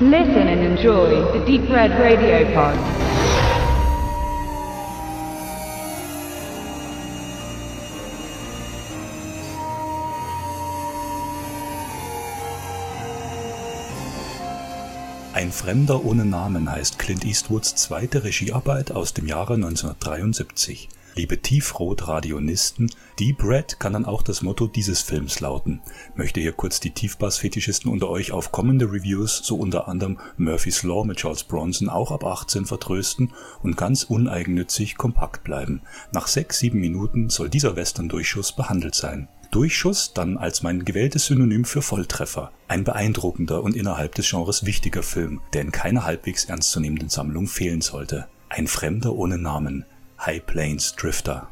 Listen and enjoy the Deep Red Radio Pod. Ein Fremder ohne Namen heißt Clint Eastwoods zweite Regiearbeit aus dem Jahre 1973. Liebe Tiefrot-Radionisten, Deep Red kann dann auch das Motto dieses Films lauten. Möchte hier kurz die Tiefbass-Fetischisten unter euch auf kommende Reviews, so unter anderem Murphy's Law mit Charles Bronson, auch ab 18 vertrösten und ganz uneigennützig kompakt bleiben. Nach sechs, sieben Minuten soll dieser Western-Durchschuss behandelt sein. Durchschuss dann als mein gewähltes Synonym für Volltreffer. Ein beeindruckender und innerhalb des Genres wichtiger Film, der in keiner halbwegs ernstzunehmenden Sammlung fehlen sollte. Ein Fremder ohne Namen. High Plains Drifter.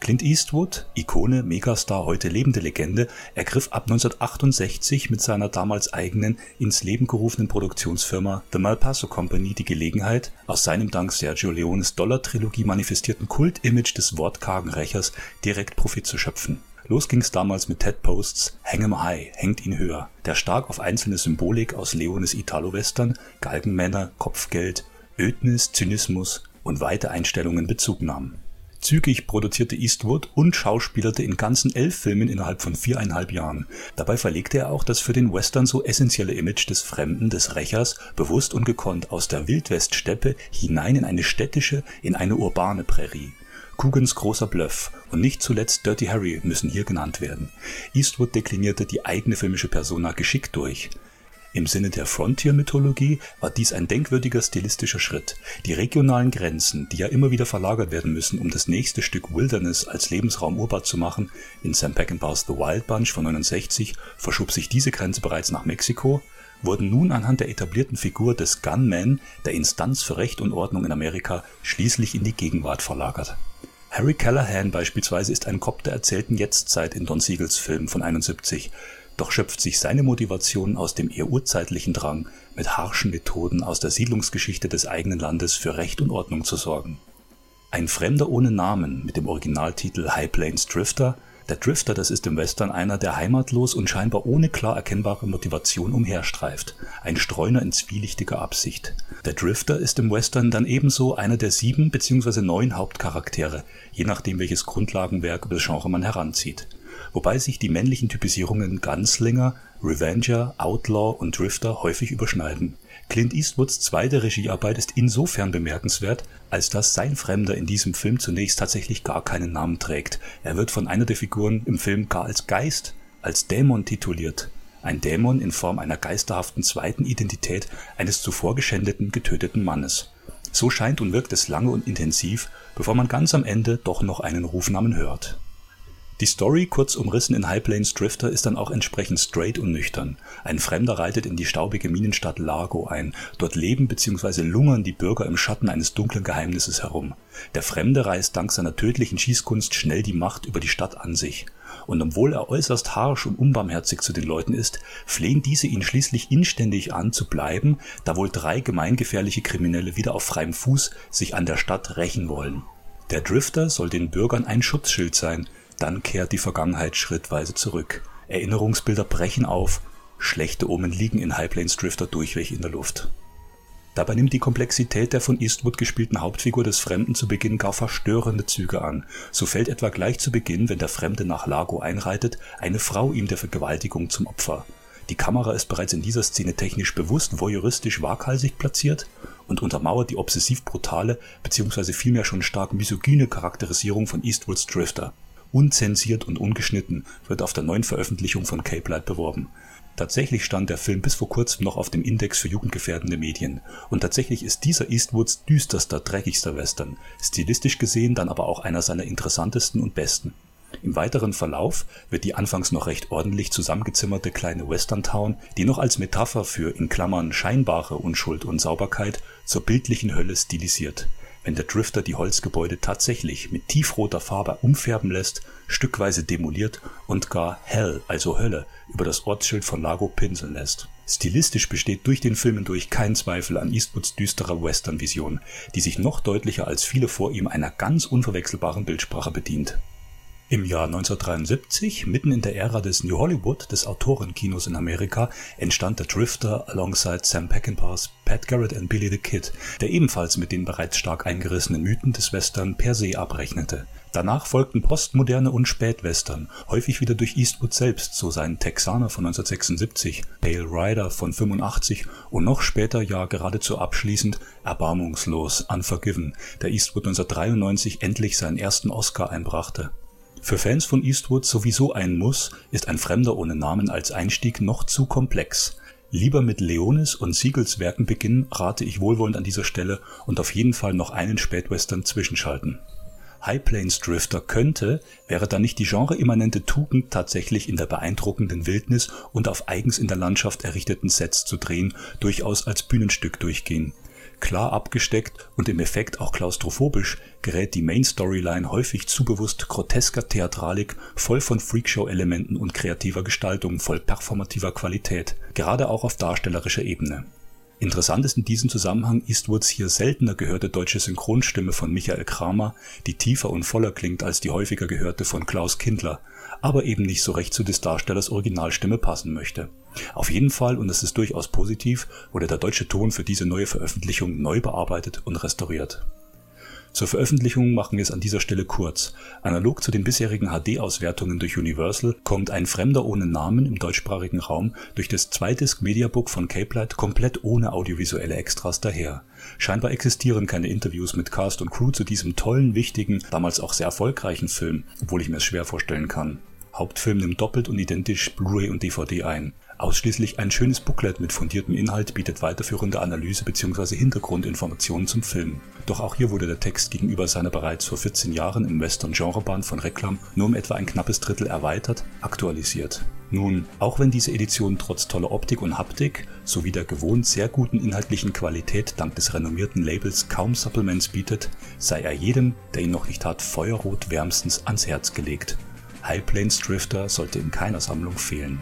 Clint Eastwood, Ikone, Megastar, heute lebende Legende, ergriff ab 1968 mit seiner damals eigenen, ins Leben gerufenen Produktionsfirma The Malpaso Company die Gelegenheit, aus seinem dank Sergio Leones Dollar-Trilogie manifestierten Kult-Image des wortkargen Rächers direkt Profit zu schöpfen. Los ging's damals mit Ted Posts Hang 'em High, hängt ihn höher, der stark auf einzelne Symbolik aus Leones Italo-Western, Galgenmänner, Kopfgeld, Ödnis, Zynismus und weite Einstellungen Bezug nahm. Zügig produzierte Eastwood und schauspielerte in ganzen elf Filmen innerhalb von viereinhalb Jahren. Dabei verlegte er auch das für den Western so essentielle Image des Fremden, des Rächers, bewusst und gekonnt aus der Wildweststeppe hinein in eine städtische, in eine urbane Prärie. Coogan's großer Bluff und nicht zuletzt Dirty Harry müssen hier genannt werden. Eastwood deklinierte die eigene filmische Persona geschickt durch. Im Sinne der Frontier-Mythologie war dies ein denkwürdiger stilistischer Schritt. Die regionalen Grenzen, die ja immer wieder verlagert werden müssen, um das nächste Stück Wilderness als Lebensraum urbar zu machen, in Sam Peckinpahs The Wild Bunch von 69 verschob sich diese Grenze bereits nach Mexiko, wurden nun anhand der etablierten Figur des Gunman, der Instanz für Recht und Ordnung in Amerika, schließlich in die Gegenwart verlagert. Harry Callahan beispielsweise ist ein Kopf der erzählten Jetztzeit in Don Siegels Film von 71, doch schöpft sich seine Motivation aus dem eher urzeitlichen Drang, mit harschen Methoden aus der Siedlungsgeschichte des eigenen Landes für Recht und Ordnung zu sorgen. Ein Fremder ohne Namen mit dem Originaltitel High Plains Drifter der Drifter, das ist im Western einer, der heimatlos und scheinbar ohne klar erkennbare Motivation umherstreift. Ein Streuner in zwielichtiger Absicht. Der Drifter ist im Western dann ebenso einer der sieben bzw. neun Hauptcharaktere, je nachdem welches Grundlagenwerk über das Genre man heranzieht. Wobei sich die männlichen Typisierungen Gunslinger, Revenger, Outlaw und Drifter häufig überschneiden. Clint Eastwoods zweite Regiearbeit ist insofern bemerkenswert, als dass sein Fremder in diesem Film zunächst tatsächlich gar keinen Namen trägt. Er wird von einer der Figuren im Film gar als Geist, als Dämon tituliert. Ein Dämon in Form einer geisterhaften zweiten Identität eines zuvor geschändeten, getöteten Mannes. So scheint und wirkt es lange und intensiv, bevor man ganz am Ende doch noch einen Rufnamen hört die Story, kurz umrissen in High Plains Drifter, ist dann auch entsprechend straight und nüchtern. Ein Fremder reitet in die staubige Minenstadt Largo ein. Dort leben bzw. lungern die Bürger im Schatten eines dunklen Geheimnisses herum. Der Fremde reißt dank seiner tödlichen Schießkunst schnell die Macht über die Stadt an sich. Und obwohl er äußerst harsch und unbarmherzig zu den Leuten ist, flehen diese ihn schließlich inständig an, zu bleiben, da wohl drei gemeingefährliche Kriminelle wieder auf freiem Fuß sich an der Stadt rächen wollen. Der Drifter soll den Bürgern ein Schutzschild sein, dann kehrt die Vergangenheit schrittweise zurück. Erinnerungsbilder brechen auf, schlechte Omen liegen in High Plains Drifter durchweg in der Luft. Dabei nimmt die Komplexität der von Eastwood gespielten Hauptfigur des Fremden zu Beginn gar verstörende Züge an. So fällt etwa gleich zu Beginn, wenn der Fremde nach Lago einreitet, eine Frau ihm der Vergewaltigung zum Opfer. Die Kamera ist bereits in dieser Szene technisch bewusst voyeuristisch waghalsig platziert und untermauert die obsessiv brutale bzw. vielmehr schon stark misogyne Charakterisierung von Eastwoods Drifter unzensiert und ungeschnitten wird auf der neuen Veröffentlichung von Cape Light beworben. Tatsächlich stand der Film bis vor kurzem noch auf dem Index für jugendgefährdende Medien. Und tatsächlich ist dieser Eastwoods düsterster, dreckigster Western, stilistisch gesehen dann aber auch einer seiner interessantesten und besten. Im weiteren Verlauf wird die anfangs noch recht ordentlich zusammengezimmerte kleine Western-Town, die noch als Metapher für in Klammern scheinbare Unschuld und Sauberkeit zur bildlichen Hölle stilisiert wenn der Drifter die Holzgebäude tatsächlich mit tiefroter Farbe umfärben lässt, stückweise demoliert und gar Hell, also Hölle, über das Ortsschild von Lago pinseln lässt. Stilistisch besteht durch den Film hindurch kein Zweifel an Eastwoods düsterer Western-Vision, die sich noch deutlicher als viele vor ihm einer ganz unverwechselbaren Bildsprache bedient Im Jahr 1973, mitten in der Ära des New Hollywood, des Autorenkinos in Amerika, entstand der Drifter alongside Sam Peckinpahs Pat Garrett and Billy the Kid, der ebenfalls mit den bereits stark eingerissenen Mythen des Western per se abrechnete. Danach folgten Postmoderne und Spätwestern, häufig wieder durch Eastwood selbst, so sein Texaner von 1976, Pale Rider von 85 und noch später, ja geradezu abschließend, Erbarmungslos, Unforgiven, der Eastwood 1993 endlich seinen ersten Oscar einbrachte für Fans von Eastwood sowieso ein Muss, ist Ein Fremder ohne Namen als Einstieg noch zu komplex. Lieber mit Leones und Siegels Werken beginnen, rate ich wohlwollend an dieser Stelle und auf jeden Fall noch einen Spätwestern zwischenschalten. High Plains Drifter könnte, wäre da nicht die genreimmanente Tugend tatsächlich in der beeindruckenden Wildnis und auf eigens in der Landschaft errichteten Sets zu drehen, durchaus als Bühnenstück durchgehen Klar abgesteckt und im Effekt auch klaustrophobisch gerät die Main-Storyline häufig zu bewusst grotesker Theatralik, voll von Freakshow-Elementen und kreativer Gestaltung, voll performativer Qualität, gerade auch auf darstellerischer Ebene. Interessant ist in diesem Zusammenhang Eastwoods hier seltener gehörte deutsche Synchronstimme von Michael Kramer, die tiefer und voller klingt als die häufiger gehörte von Klaus Kindler, aber eben nicht so recht zu des Darstellers Originalstimme passen möchte. Auf jeden Fall, und das ist durchaus positiv, wurde der deutsche Ton für diese neue Veröffentlichung neu bearbeitet und restauriert. Zur Veröffentlichung machen wir es an dieser Stelle kurz. Analog zu den bisherigen HD-Auswertungen durch Universal kommt Ein Fremder ohne Namen im deutschsprachigen Raum durch das Zweidisc Mediabook von Capelight komplett ohne audiovisuelle Extras daher. Scheinbar existieren keine Interviews mit Cast und Crew zu diesem tollen, wichtigen, damals auch sehr erfolgreichen Film, obwohl ich mir es schwer vorstellen kann. Hauptfilm nimmt doppelt und identisch Blu-ray und DVD ein. Ausschließlich ein schönes Booklet mit fundiertem Inhalt bietet weiterführende Analyse bzw. Hintergrundinformationen zum Film. Doch auch hier wurde der Text gegenüber seiner bereits vor 14 Jahren im Western-Genrebahn von Reklam nur um etwa ein knappes Drittel erweitert, aktualisiert. Nun, auch wenn diese Edition trotz toller Optik und Haptik sowie der gewohnt sehr guten inhaltlichen Qualität dank des renommierten Labels kaum Supplements bietet, sei er jedem, der ihn noch nicht hat, feuerrot wärmstens ans Herz gelegt. High Plains Drifter sollte in keiner Sammlung fehlen.